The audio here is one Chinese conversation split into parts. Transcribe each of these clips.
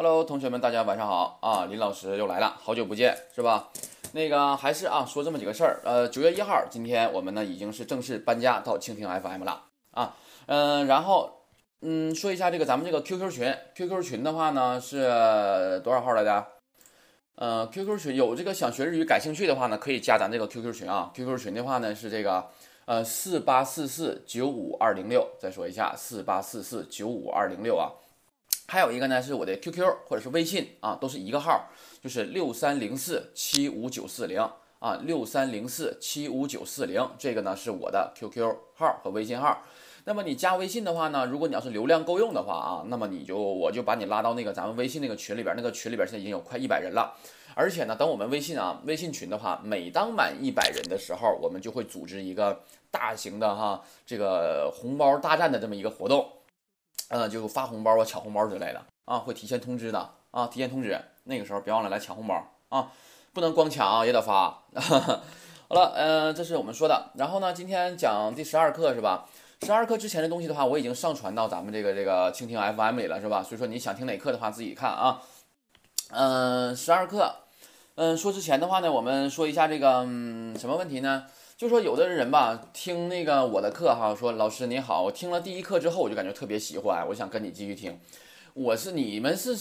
Hello，同学们，大家晚上好啊！林老师又来了，好久不见，是吧？那个还是啊，说这么几个事儿。呃，九月一号，今天我们呢已经是正式搬家到蜻蜓 FM 了啊。嗯，然后嗯，说一下这个咱们这个 QQ 群，QQ 群的话呢是多少号来着？呃，QQ 群有这个想学日语感兴趣的话呢，可以加咱这个 QQ 群啊。QQ 群的话呢是这个呃四八四四九五二零六，再说一下四八四四九五二零六啊。还有一个呢是我的 QQ 或者是微信啊，都是一个号，就是六三零四七五九四零啊，六三零四七五九四零，这个呢是我的 QQ 号和微信号。那么你加微信的话呢，如果你要是流量够用的话啊，那么你就我就把你拉到那个咱们微信那个群里边，那个群里边现在已经有快一百人了。而且呢，等我们微信啊微信群的话，每当满一百人的时候，我们就会组织一个大型的哈这个红包大战的这么一个活动。嗯，就发红包啊、抢红包之类的啊，会提前通知的啊，提前通知，那个时候别忘了来抢红包啊，不能光抢啊也得发。好了，嗯，这是我们说的。然后呢，今天讲第十二课是吧？十二课之前的东西的话，我已经上传到咱们这个这个蜻蜓 FM 里了是吧？所以说你想听哪课的话，自己看啊。嗯，十二课，嗯，说之前的话呢，我们说一下这个嗯什么问题呢？就说有的人吧，听那个我的课哈，说老师你好，我听了第一课之后，我就感觉特别喜欢，我想跟你继续听。我是你们是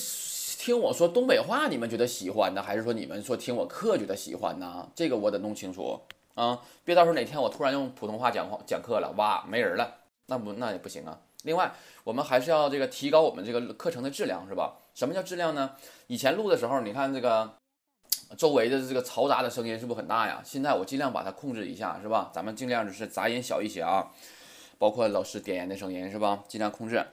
听我说东北话，你们觉得喜欢呢，还是说你们说听我课觉得喜欢呢？这个我得弄清楚啊，别到时候哪天我突然用普通话讲话讲课了，哇，没人了，那不那也不行啊。另外，我们还是要这个提高我们这个课程的质量，是吧？什么叫质量呢？以前录的时候，你看这个。周围的这个嘈杂的声音是不是很大呀？现在我尽量把它控制一下，是吧？咱们尽量就是杂音小一些啊，包括老师点烟的声音，是吧？尽量控制。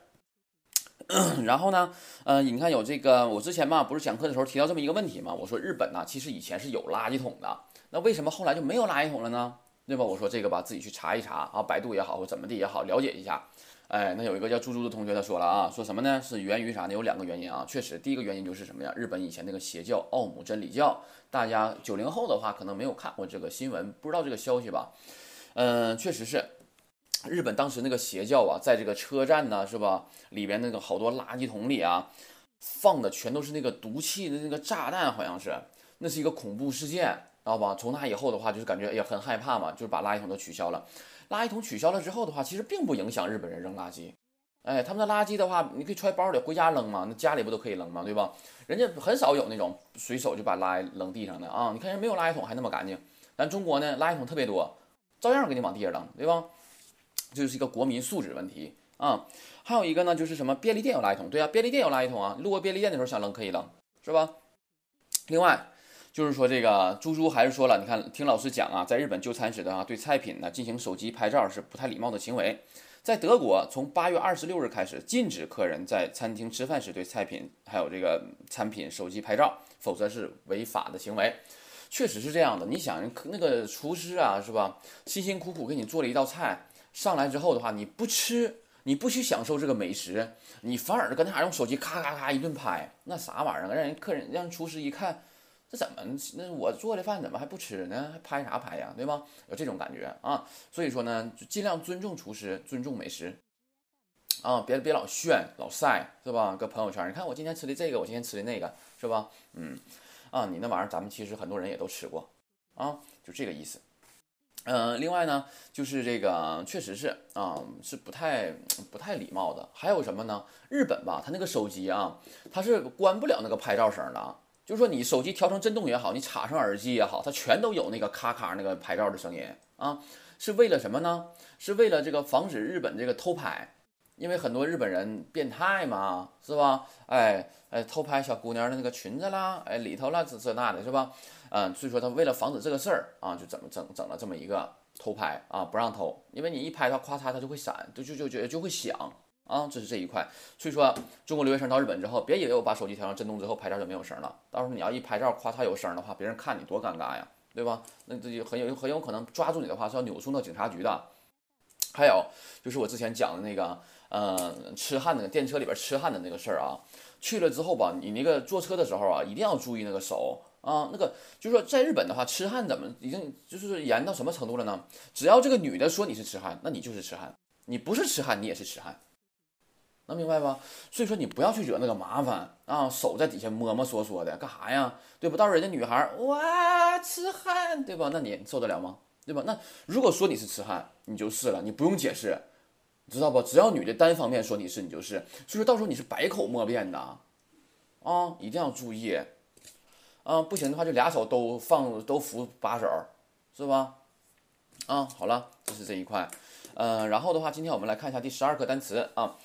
然后呢，嗯，你看有这个，我之前嘛不是讲课的时候提到这么一个问题嘛？我说日本呢其实以前是有垃圾桶的，那为什么后来就没有垃圾桶了呢？对吧？我说这个吧，自己去查一查啊，百度也好或怎么地也好，了解一下。哎，那有一个叫猪猪的同学他说了啊，说什么呢？是源于啥呢？有两个原因啊。确实，第一个原因就是什么呀？日本以前那个邪教奥姆真理教，大家九零后的话可能没有看过这个新闻，不知道这个消息吧？嗯，确实是，日本当时那个邪教啊，在这个车站呢，是吧？里边那个好多垃圾桶里啊，放的全都是那个毒气的那个炸弹，好像是，那是一个恐怖事件，知道吧？从那以后的话，就是感觉哎呀很害怕嘛，就是把垃圾桶都取消了。垃圾桶取消了之后的话，其实并不影响日本人扔垃圾。哎，他们的垃圾的话，你可以揣包里回家扔嘛，那家里不都可以扔嘛？对吧？人家很少有那种随手就把垃圾扔地上的啊。你看人没有垃圾桶还那么干净，咱中国呢，垃圾桶特别多，照样给你往地下扔，对吧？这就是一个国民素质问题啊。还有一个呢，就是什么便利店有垃圾桶，对啊，便利店有垃圾桶啊。路过便利店的时候想扔可以扔，是吧？另外。就是说，这个猪猪还是说了，你看，听老师讲啊，在日本就餐时的啊，对菜品呢进行手机拍照是不太礼貌的行为。在德国，从八月二十六日开始，禁止客人在餐厅吃饭时对菜品还有这个餐品手机拍照，否则是违法的行为。确实是这样的。你想，那个厨师啊，是吧？辛辛苦苦给你做了一道菜，上来之后的话，你不吃，你不去享受这个美食，你反而跟那用手机咔咔咔一顿拍，那啥玩意儿？让人客人让厨师一看。那怎么？那我做的饭怎么还不吃呢？还拍啥拍呀？对吧？有这种感觉啊。所以说呢，就尽量尊重厨师，尊重美食啊，别别老炫老晒，是吧？搁朋友圈，你看我今天吃的这个，我今天吃的那个，是吧？嗯，啊，你那玩意儿咱们其实很多人也都吃过啊，就这个意思。嗯，另外呢，就是这个确实是啊，是不太不太礼貌的。还有什么呢？日本吧，他那个手机啊，它是关不了那个拍照声的啊。就是说，你手机调成震动也好，你插上耳机也好，它全都有那个咔咔那个拍照的声音啊，是为了什么呢？是为了这个防止日本这个偷拍，因为很多日本人变态嘛，是吧？哎哎，偷拍小姑娘的那个裙子啦，哎里头啦这这那的，是吧？嗯，所以说他为了防止这个事儿啊，就怎么整整了这么一个偷拍啊，不让偷，因为你一拍它，咔嚓它就会闪，就就就就就会响。啊，这是这一块，所以说中国留学生到日本之后，别以为我把手机调成震动之后拍照就没有声了，到时候你要一拍照夸嚓有声的话，别人看你多尴尬呀，对吧？那这就很有很有可能抓住你的话是要扭送到警察局的。还有就是我之前讲的那个，呃，痴汉那个电车里边痴汉的那个事儿啊，去了之后吧，你那个坐车的时候啊，一定要注意那个手啊，那个就是说在日本的话，痴汉怎么已经就是严到什么程度了呢？只要这个女的说你是痴汉，那你就是痴汉，你不是痴汉，你也是痴汉。能明白吧？所以说你不要去惹那个麻烦啊，手在底下摸摸索索的干啥呀？对不？到时候人家女孩哇痴汉，对吧？那你受得了吗？对吧？那如果说你是痴汉，你就是了，你不用解释，知道不？只要女的单方面说你是，你就是。所以说到时候你是百口莫辩的，啊，一定要注意，啊，不行的话就俩手都放都扶把手，是吧？啊，好了，这是这一块，嗯，然后的话，今天我们来看一下第十二课单词啊。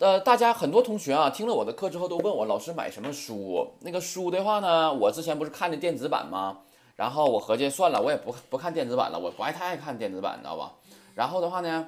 呃，大家很多同学啊，听了我的课之后都问我老师买什么书。那个书的话呢，我之前不是看的电子版吗？然后我合计算了，我也不不看电子版了，我不爱太爱看电子版，你知道吧？然后的话呢，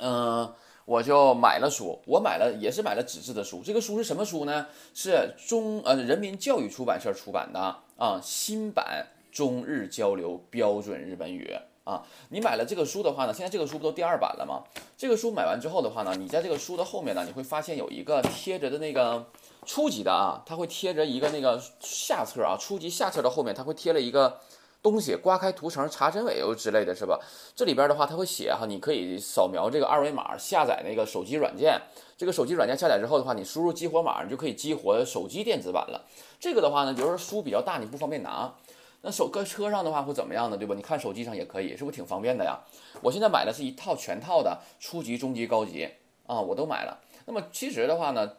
嗯，我就买了书，我买了也是买了纸质的书。这个书是什么书呢？是中呃人民教育出版社出版的啊，新版中日交流标准日本语。啊，你买了这个书的话呢，现在这个书不都第二版了吗？这个书买完之后的话呢，你在这个书的后面呢，你会发现有一个贴着的那个初级的啊，它会贴着一个那个下册啊，初级下册的后面它会贴了一个东西，刮开涂层查真伪又之类的是吧？这里边的话它会写哈，你可以扫描这个二维码下载那个手机软件，这个手机软件下载之后的话，你输入激活码，你就可以激活手机电子版了。这个的话呢，比如说书比较大，你不方便拿。那手搁车上的话会怎么样呢？对吧？你看手机上也可以，是不是挺方便的呀？我现在买的是一套全套的初级、中级、高级啊，我都买了。那么其实的话呢，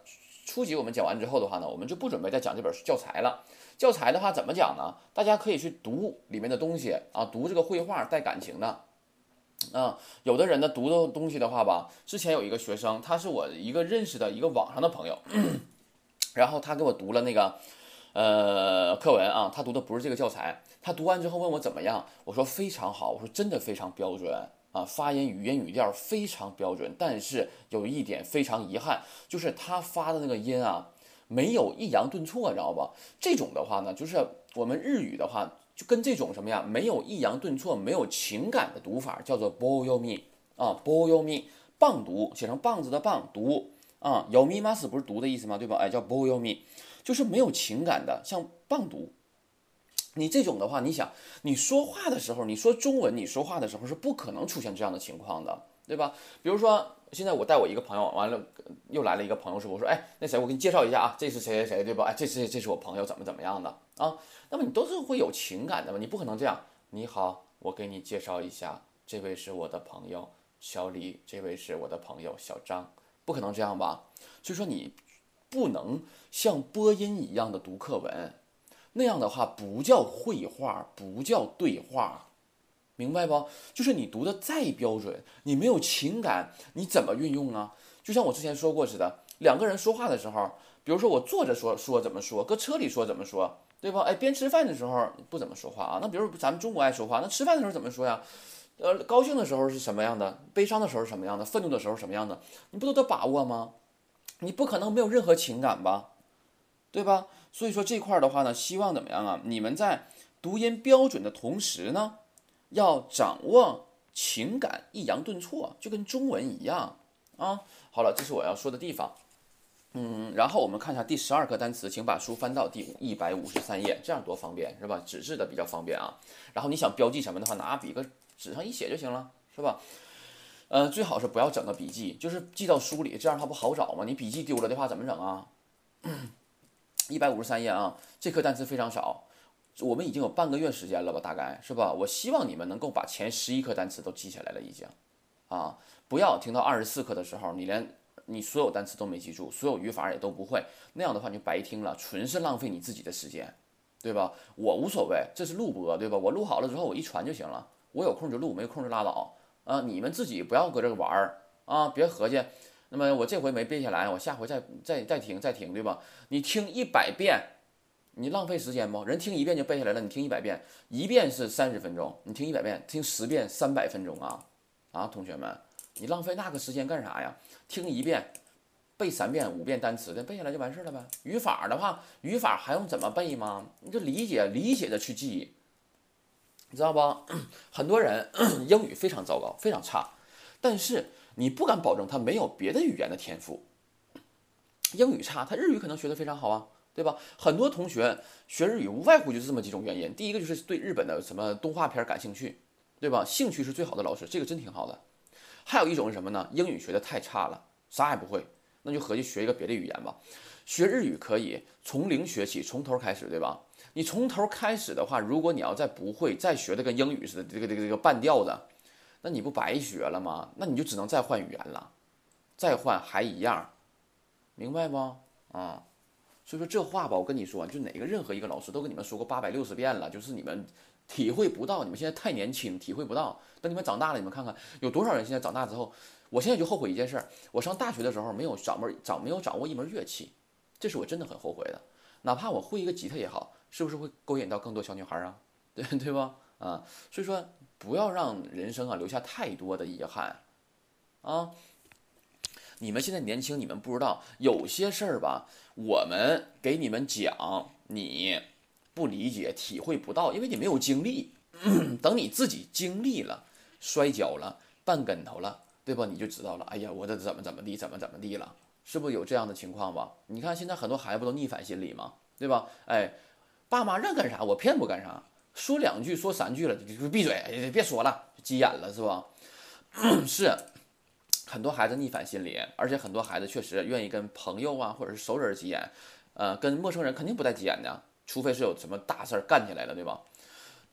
初级我们讲完之后的话呢，我们就不准备再讲这本教材了。教材的话怎么讲呢？大家可以去读里面的东西啊，读这个绘画带感情的啊。有的人呢读的东西的话吧，之前有一个学生，他是我一个认识的一个网上的朋友，然后他给我读了那个。呃，课文啊，他读的不是这个教材。他读完之后问我怎么样，我说非常好，我说真的非常标准啊，发音、语音、语调非常标准。但是有一点非常遗憾，就是他发的那个音啊，没有抑扬顿挫，知道吧？这种的话呢，就是我们日语的话，就跟这种什么呀，没有抑扬顿挫、没有情感的读法，叫做 bo yo mi 啊，bo yo mi，棒读，写成棒子的棒读啊，yo mi mas 不是读的意思吗？对吧？哎，叫 bo yo mi。就是没有情感的，像棒读。你这种的话，你想你说话的时候，你说中文，你说话的时候是不可能出现这样的情况的，对吧？比如说，现在我带我一个朋友，完了又来了一个朋友，说我说，哎，那谁，我给你介绍一下啊，这是谁谁谁，对吧？哎，这是这是我朋友，怎么怎么样的啊？那么你都是会有情感的嘛？你不可能这样。你好，我给你介绍一下，这位是我的朋友小李，这位是我的朋友小张，不可能这样吧？所以说你。不能像播音一样的读课文，那样的话不叫绘画，不叫对话，明白不？就是你读的再标准，你没有情感，你怎么运用啊？就像我之前说过似的，两个人说话的时候，比如说我坐着说说怎么说，搁车里说怎么说，对吧？哎，边吃饭的时候不怎么说话啊。那比如咱们中国爱说话，那吃饭的时候怎么说呀？呃，高兴的时候是什么样的？悲伤的时候是什么样的？愤怒的时候什么样的？你不都得把握吗？你不可能没有任何情感吧，对吧？所以说这块儿的话呢，希望怎么样啊？你们在读音标准的同时呢，要掌握情感，抑扬顿挫，就跟中文一样啊。好了，这是我要说的地方。嗯，然后我们看一下第十二课单词，请把书翻到第一百五十三页，这样多方便是吧？纸质的比较方便啊。然后你想标记什么的话，拿笔搁纸上一写就行了，是吧？呃，最好是不要整个笔记，就是记到书里，这样它不好找吗？你笔记丢了的话怎么整啊？一百五十三页啊，这课单词非常少，我们已经有半个月时间了吧，大概是吧？我希望你们能够把前十一课单词都记下来了，已经啊，不要听到二十四课的时候，你连你所有单词都没记住，所有语法也都不会，那样的话你就白听了，纯是浪费你自己的时间，对吧？我无所谓，这是录播，对吧？我录好了之后我一传就行了，我有空就录，没空就拉倒。啊，你们自己不要搁这玩儿啊！别合计，那么我这回没背下来，我下回再再再听再听，对吧？你听一百遍，你浪费时间不？人听一遍就背下来了，你听一百遍，一遍是三十分钟，你听一百遍，听十遍三百分钟啊！啊，同学们，你浪费那个时间干啥呀？听一遍，背三遍五遍单词的背下来就完事儿了呗。语法的话，语法还用怎么背吗？你就理解理解的去记。你知道吧？很多人 英语非常糟糕，非常差，但是你不敢保证他没有别的语言的天赋。英语差，他日语可能学得非常好啊，对吧？很多同学学日语无外乎就是这么几种原因：第一个就是对日本的什么动画片感兴趣，对吧？兴趣是最好的老师，这个真挺好的。还有一种是什么呢？英语学得太差了，啥也不会，那就合计学一个别的语言吧。学日语可以从零学起，从头开始，对吧？你从头开始的话，如果你要再不会，再学的跟英语似的，这个这个这个半调的，那你不白学了吗？那你就只能再换语言了，再换还一样，明白不？啊，所以说这话吧，我跟你说，就哪个任何一个老师都跟你们说过八百六十遍了，就是你们体会不到，你们现在太年轻，体会不到。等你们长大了，你们看看有多少人现在长大之后，我现在就后悔一件事，我上大学的时候没有掌门掌没有掌握一门乐器，这是我真的很后悔的。哪怕我会一个吉他也好，是不是会勾引到更多小女孩啊？对对吧？啊，所以说不要让人生啊留下太多的遗憾啊。你们现在年轻，你们不知道有些事儿吧，我们给你们讲，你不理解、体会不到，因为你没有经历。等你自己经历了，摔跤了，绊跟头了，对吧？你就知道了。哎呀，我这怎么怎么地，怎么怎么地了。是不是有这样的情况吧？你看现在很多孩子不都逆反心理吗？对吧？哎，爸妈让干啥我偏不干啥，说两句说三句了就闭嘴，别说了，急眼了是吧？是，很多孩子逆反心理，而且很多孩子确实愿意跟朋友啊或者是熟人急眼，呃，跟陌生人肯定不带急眼的，除非是有什么大事儿干起来了，对吧？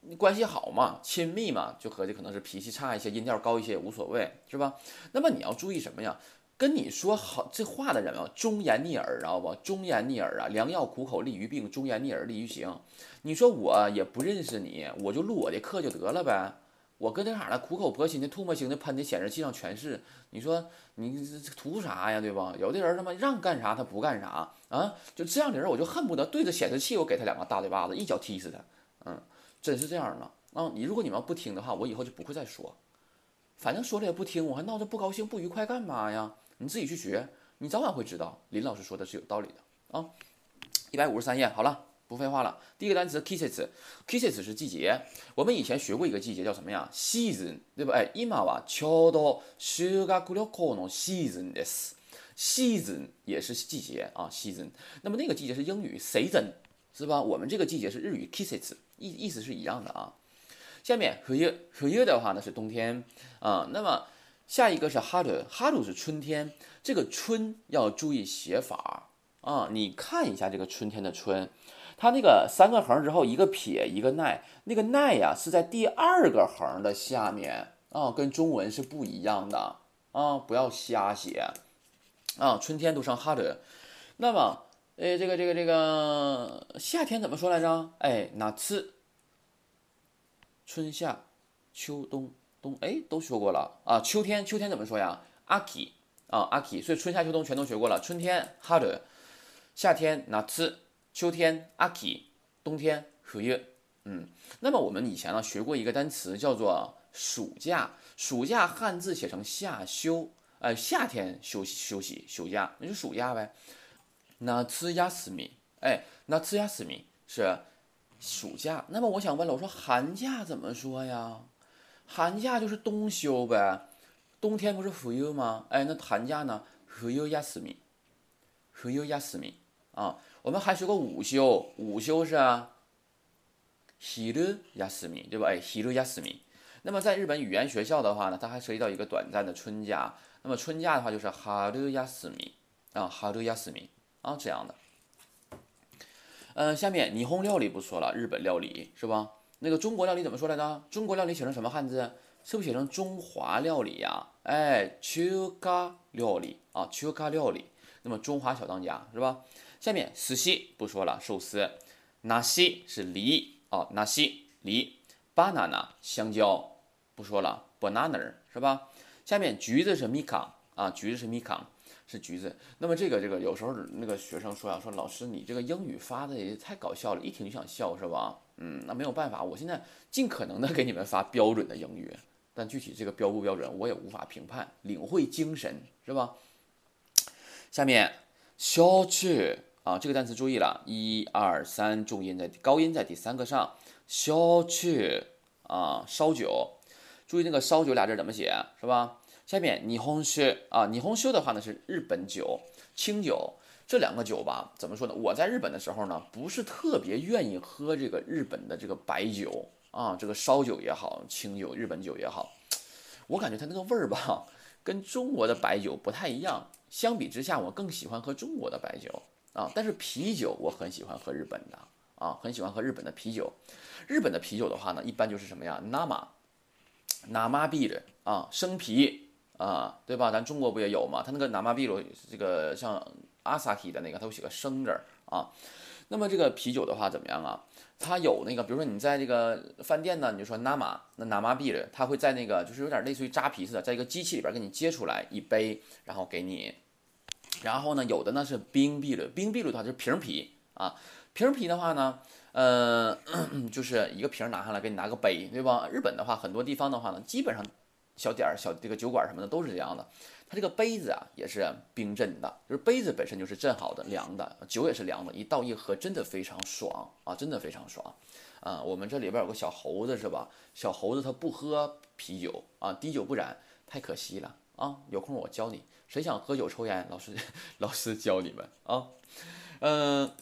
你关系好嘛，亲密嘛，就合计可能是脾气差一些，音调高一些也无所谓，是吧？那么你要注意什么呀？跟你说好这话的人啊，忠言逆耳，知道不？忠言逆耳啊，良药苦口利于病，忠言逆耳利于行。你说我也不认识你，我就录我的课就得了呗。我搁那啥呢，苦口婆心的、唾沫星的喷的显示器上全是。你说你这图啥呀，对吧？有的人他妈让干啥他不干啥啊，就这样的人我就恨不得对着显示器我给他两个大嘴巴子，一脚踢死他。嗯，真是这样的啊。你如果你们要不听的话，我以后就不会再说。反正说了也不听，我还闹着不高兴不愉快干嘛呀？你自己去学，你早晚会知道。林老师说的是有道理的啊。一百五十三页，好了，不废话了。第一个单词 kisses，kisses 是季节。我们以前学过一个季节叫什么呀？season，对吧？哎，今はちょうど修学旅行の season です。season 也是季节啊，season。那么那个季节是英语 season，是吧？我们这个季节是日语 kisses，意意思是一样的啊。下面冬，冬的话呢是冬天啊。那么 下一个是哈鲁，哈鲁是春天。这个春要注意写法啊！你看一下这个春天的春，它那个三个横之后一个撇一个捺，那个捺呀是在第二个横的下面啊，跟中文是不一样的啊！不要瞎写啊！春天读成哈鲁。那么，哎，这个这个这个夏天怎么说来着？哎，哪次？春夏秋冬。冬哎都学过了啊，秋天秋天怎么说呀？阿 k 啊阿 k 所以春夏秋冬全都学过了。春天 hard，夏天 nats，秋天阿 k 冬天 hu 嗯，那么我们以前呢学过一个单词叫做暑假，暑假汉字写成夏休，呃夏天休息休息休假，那就暑假呗。nats yasmi，哎，nat yami 是暑假。那么我想问了，我说寒假怎么说呀？寒假就是冬休呗，冬天不是冬吗？哎，那寒假呢？冬休み，冬休み啊。我们还学过午休，午休是昼休み，对吧？哎，昼休み。那么在日本语言学校的话呢，它还涉及到一个短暂的春假。那么春假的话就是春休み啊，春休み啊这样的。嗯，下面霓虹料理不说了，日本料理是吧？ 那个中国料理怎么说来着？中国料理写成什么汉字？是不是写成中华料理呀？哎，中华料理啊，中华料理。那么中华小当家是吧？下面寿司不说了，寿司。ナシ是梨啊，ナシ梨。banana 香蕉不说了，banana 是吧？下面橘子是ミカ啊，橘子是ミカ。是橘子，那么这个这个有时候那个学生说呀，说老师你这个英语发的也太搞笑了，一听就想笑是吧？ 嗯，那没有办法，我现在尽可能的给你们发标准的英语，但具体这个标不标准我也无法评判，领会精神是吧？下面小去啊，这个单词注意了，一二三，重音在高音在第三个上，小去啊，烧酒，注意那个烧酒俩字怎么写是吧？下面霓虹酒啊，霓虹酒的话呢是日本酒、清酒这两个酒吧，怎么说呢？我在日本的时候呢，不是特别愿意喝这个日本的这个白酒啊，这个烧酒也好，清酒、日本酒也好，我感觉它那个味儿吧，跟中国的白酒不太一样。相比之下，我更喜欢喝中国的白酒啊。但是啤酒我很喜欢喝日本的啊，很喜欢喝日本的啤酒。日本的啤酒的话呢，一般就是什么呀 nama nambi 的啊，生啤啊，对吧？咱中国不也有吗？它那个 nambi 这个像 Asahi 的那个，它会写个生字儿啊。那么这个啤酒的话怎么样啊？它有那个，比如说你在这个饭店呢，你就说 nama，那 nama beer，它会在那个就是有点类似于扎啤似的，在一个机器里边给你接出来一杯，然后给你。然后呢，有的呢是冰啤的，冰啤的话就是瓶啤啊，瓶啤的话呢，呃，就是一个瓶拿上来给你拿个杯，对吧？日本的话，很多地方的话呢，基本上小点儿、小这个酒馆什么的都是这样的。它这个杯子啊也是冰镇的，就是杯子本身就是镇好的、凉的，酒也是凉的，一倒一喝真的非常爽啊，真的非常爽啊。我们这里边有个小猴子是吧？小猴子它不喝啤酒啊，滴酒不染，太可惜了啊。有空我教你，谁想喝酒抽烟，老师 老师教你们啊。嗯，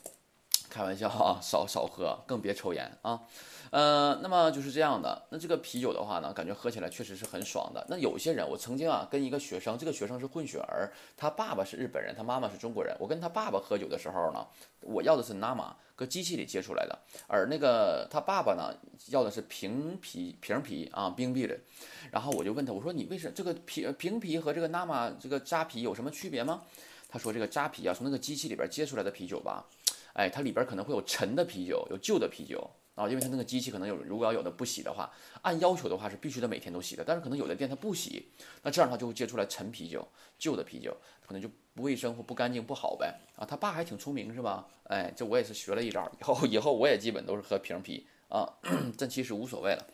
开玩笑啊，少少喝，更别抽烟啊。呃，那么就是这样的。那这个啤酒的话呢，感觉喝起来确实是很爽的。那有些人，我曾经啊跟一个学生，这个学生是混血儿，他爸爸是日本人，他妈妈是中国人。我跟他爸爸喝酒的时候呢，我要的是 nama，搁机器里接出来的，而那个他爸爸呢要的是瓶啤瓶啤啊冰啤的。然后我就问他，我说你为什这个瓶瓶啤和这个 nama 这个扎啤有什么区别吗？他说这个扎啤啊，从那个机器里边接出来的啤酒吧，哎，它里边可能会有陈的啤酒，有旧的啤酒。啊，因为它那个机器可能有，如果要有的不洗的话，按要求的话是必须得每天都洗的。但是可能有的店它不洗，那这样的话就会接出来陈啤酒、旧的啤酒，可能就不卫生或不干净不好呗。啊，他爸还挺聪明是吧？哎，这我也是学了一招，以后以后我也基本都是喝瓶啤啊，这其实无所谓了。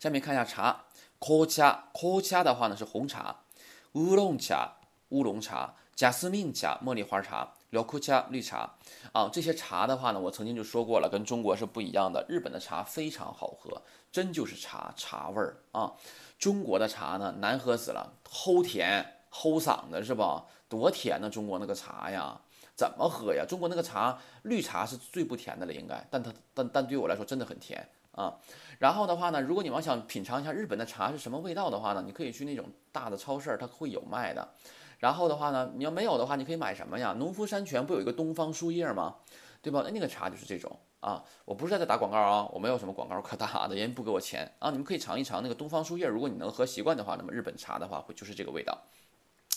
下面看一下茶，红茶，红茶的话呢是红茶，乌龙茶，乌龙茶，贾斯明茶，茉莉花茶。辽库恰绿茶啊，这些茶的话呢，我曾经就说过了，跟中国是不一样的。日本的茶非常好喝，真就是茶茶味儿啊。中国的茶呢，难喝死了，齁甜齁嗓子是吧？多甜呢，中国那个茶呀，怎么喝呀？中国那个茶，绿茶是最不甜的了，应该，但它但但对我来说真的很甜啊。然后的话呢，如果你要想品尝一下日本的茶是什么味道的话呢，你可以去那种大的超市，它会有卖的。然后的话呢，你要没有的话，你可以买什么呀？农夫山泉不有一个东方树叶吗？对吧？那那个茶就是这种啊。我不是在这打广告啊，我没有什么广告可打的，人家不给我钱啊。你们可以尝一尝那个东方树叶，如果你能喝习惯的话，那么日本茶的话会就是这个味道。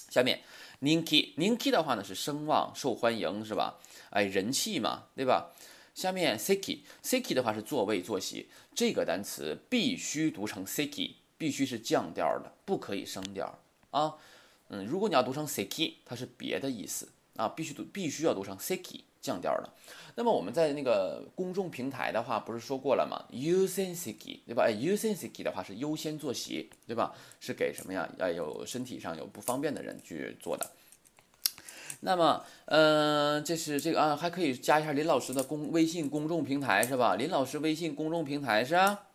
下面 ninki Niki 的话呢是声望受欢迎是吧？哎，人气嘛，对吧？下面 Siki Siki 的话是座位坐席，这个单词必须读成 Siki，必须是降调的，不可以升调啊。嗯，如果你要读成 seki，它是别的意思啊，必须读，必须要读成 seki 降调的。那么我们在那个公众平台的话，不是说过了吗？usen seki，对吧？哎，usen seki 的话是优先坐席，对吧？是给什么呀？要，有身体上有不方便的人去坐的。那么，嗯，这是这个啊，还可以加一下林老师的公微信公众平台是吧？林老师微信公众平台是啊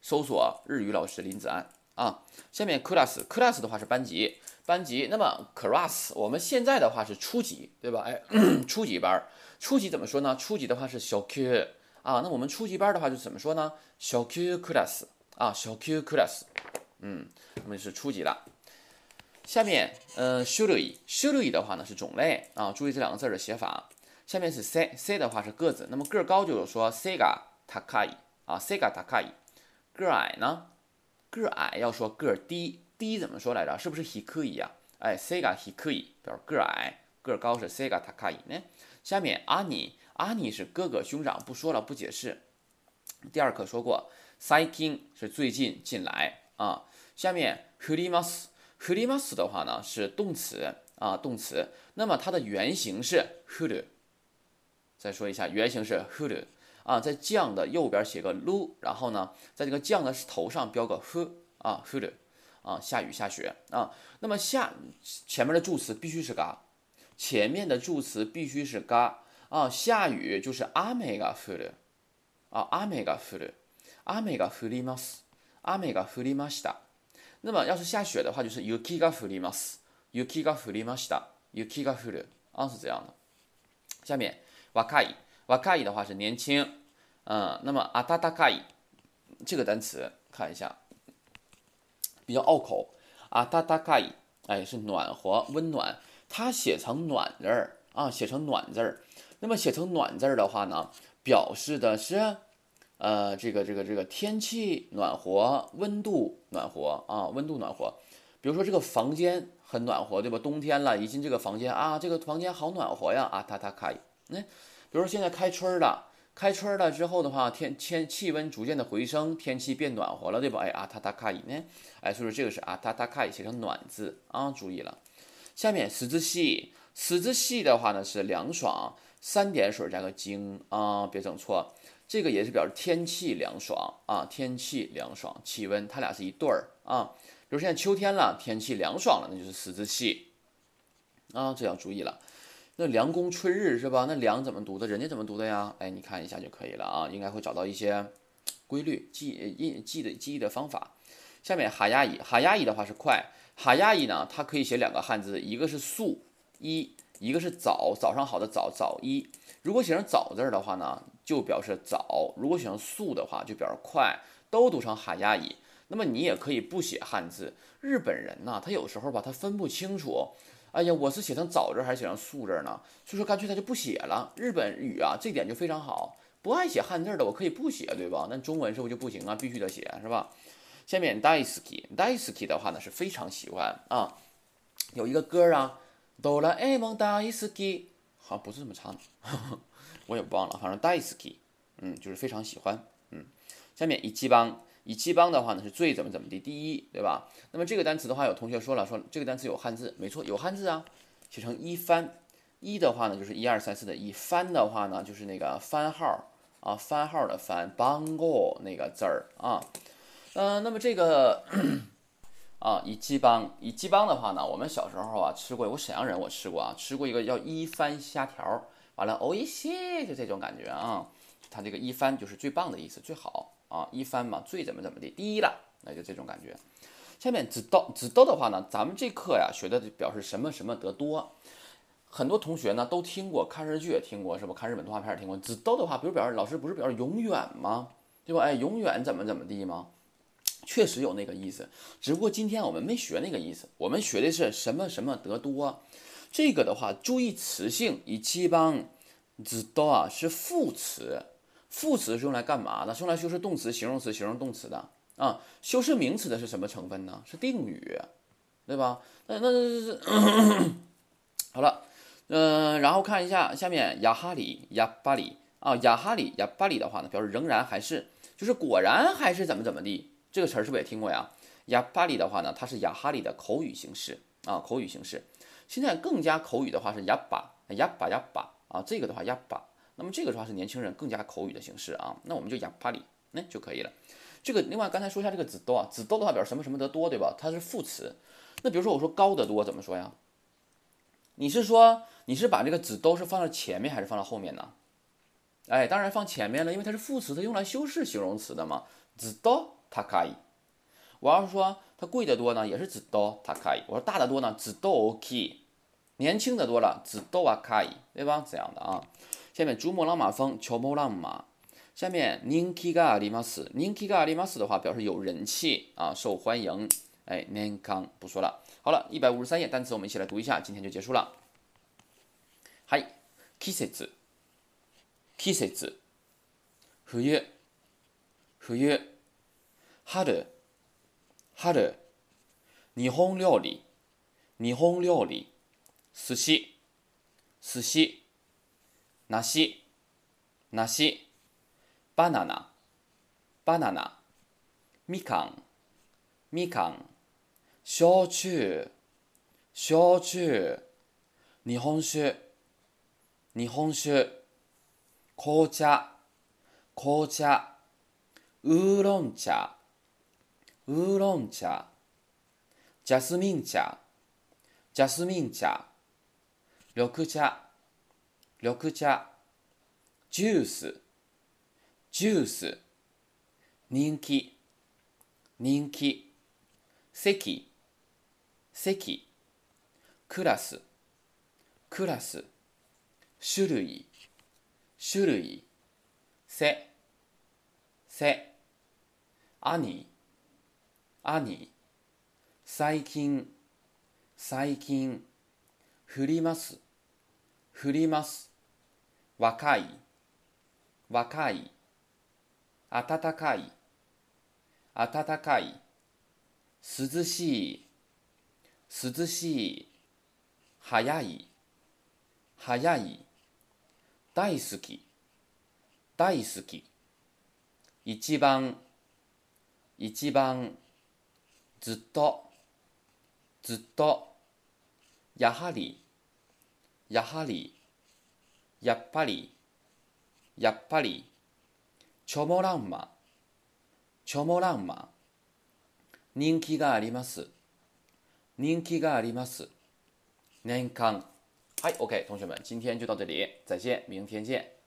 搜索日语老师林子安。啊，下面 class，class 的话是班级，班级。那么 class，我们现在的话是初级，对吧？哎，初级班，初级怎么说呢？初级的话是小 Q 啊。那我们初级班的话就怎么说呢？小 Q class 啊，小 Q class。嗯，我们是初级了。下面，嗯，種類，種類的话呢是种类啊，注意这两个字的写法。下面是 C，C 的话是个子，那么个高就是说 s e g a takai 啊 s e g a takai，个矮呢？个矮要说个低，低怎么说来着？是不是 he 可以呀？哎，sega he 可以表示个矮，个高是 sega takai 呢。下面阿尼，阿尼是哥哥兄长，不说了，不解释。第二课说过，sai king 是最近近来啊。下面 hurimas，hurimas 的话呢是动词啊，动词。那么它的原型是 huru。再说一下，原型是 huru。啊，在降的右边写个 lu，然后呢，在这个降的头上标个 hu 啊 hu 的啊，下雨下雪啊。那么下前面的助词必须是嘎，前面的助词必须是嘎啊。下雨就是阿美嘎 hu 的啊，阿美嘎 hu 的，阿美嘎 hu ります，阿美嘎 hu りました。那么要是下雪的话，就是 yuki が降ります yuki が降りました yuki が降る啊，是这样的。下面若い。瓦卡伊的话是年轻， 嗯，那么阿达达卡伊这个单词看一下，比较拗口。阿达达卡伊，哎，是暖和、温暖。它写成暖字儿啊，写成暖字儿。那么写成暖字儿的话呢，表示的是，呃，这个这个这个天气暖和，温度暖和啊，温度暖和。比如说这个房间很暖和，对吧？冬天了，一进这个房间啊，这个房间好暖和呀啊，它它开。那比如说现在开春了，开春了之后的话，天天气温逐渐的回升，天气变暖和了，对吧？哎啊，它它开呢？哎，所以说这个是啊，它它开写成暖字啊，注意了。下面十字系，十字系的话呢是凉爽。三点水加个经啊，别整错，这个也是表示天气凉爽啊，天气凉爽，气温，它俩是一对儿啊。比如现在秋天了，天气凉爽了，那就是十字系啊，这要注意了。那凉宫春日是吧？那凉怎么读的？人家怎么读的呀？哎，你看一下就可以了啊，应该会找到一些规律记印记的记忆的方法。下面哈压乙，哈压乙的话是快，哈压乙呢，它可以写两个汉字，一个是速一。一个是早，早上好的早，早一。如果写成早字的话呢，就表示早；如果写成速的话，就表示快。都读成哈亚乙。那么你也可以不写汉字。日本人呢，他有时候吧，他分不清楚。哎呀，我是写成早字还是写成竖字呢？所以说干脆他就不写了。日本语啊，这点就非常好。不爱写汉字的，我可以不写，对吧？那中文是不是就不行啊？必须得写，是吧？下面 Daiski，Daiski 的话呢是非常喜欢啊。有一个歌啊。哆啦 A 梦大好き，好像不是这么唱的，我也忘了，反正大好き，嗯，就是非常喜欢，嗯。下面一七帮，以七帮的话呢是最怎么怎么的第一，对吧？那么这个单词的话，有同学说了，说这个单词有汉字，没错，有汉字啊，写成一番，一的话呢就是一二三四的一，番的话呢就是那个番号啊，番号的番，帮过那个字儿啊，嗯，那么这个。啊，以鸡帮，以鸡帮的话呢，我们小时候啊吃过，我沈阳人，我吃过啊，吃过一个叫一番虾条，完了哦一些，就这种感觉啊。它这个一番就是最棒的意思，最好啊，一番嘛，最怎么怎么的，第一了，那就这种感觉。下面只道只道的话呢，咱们这课呀学的表示什么什么得多，很多同学呢都听过，看日剧也听过，是不？看日本动画片也听过。只道的话，比如表示老师不是表示永远吗？对吧？哎，永远怎么怎么地吗？确实有那个意思，只不过今天我们没学那个意思，我们学的是什么什么得多。这个的话，注意词性，以七帮知道啊是副词，副词是用来干嘛的？是用来修饰动词、形容词、形容动词的啊。修饰名词的是什么成分呢？是定语，对吧？那那那那 好了，嗯，然后看一下下面雅哈里、雅巴里啊，雅哈里、雅巴里的话呢，表示仍然还是，就是果然还是怎么怎么地。这个词儿是不是也听过呀？雅巴里的话呢，它是雅哈里的口语形式啊，口语形式。现在更加口语的话是雅巴，雅巴雅巴啊，这个的话雅巴。那么这个的话是年轻人更加口语的形式啊，那我们就讲巴里那就可以了。这个另外刚才说一下这个子多啊，子多的话表示什么什么得多，对吧？它是副词。那比如说我说高得多怎么说呀？你是说你是把这个子都是放在前面还是放到后面呢？哎，当然放前面了，因为它是副词，它用来修饰形容词的嘛，子多。它可以，我要是说它贵得多呢，也是子多它可以。我说大的多呢，子多 OK。年轻的多了，子多啊可以，对吧？这样的啊。下面珠穆朗玛峰，乔木朗玛。下面 ninki ga a r i m a s ninki ga r i m a s 的话表示有人气啊，受欢迎。哎，年康不说了。好了，一百五十三页单词，我们一起来读一下，今天就结束了。嗨，季節，季節，冬，冬。春、春、日本料理、日本料理、寿司、寿司、梨、梨、バナナ、バナナ、みかん、みかん、焼酎、焼酎、日本酒、日本酒、紅茶、紅茶、ウーロン茶、乌龙茶、ジャスミン茶、ジャスミン茶、緑茶、緑茶、ジュース、ジュース、人気、人気、席、席、クラス、クラス、種類、種類、せ、せ、兄、兄、最近、最近降ります降ります。若い若い暖かい暖かい涼しい涼しい早い早い大好き大好き。一番一番ずっとずっとやはりやはりやっぱりやっぱりチョモランマチョモランマ人気があります。人気があります。年間。はい，OK，同学们，今天就到这里，再见，明天见。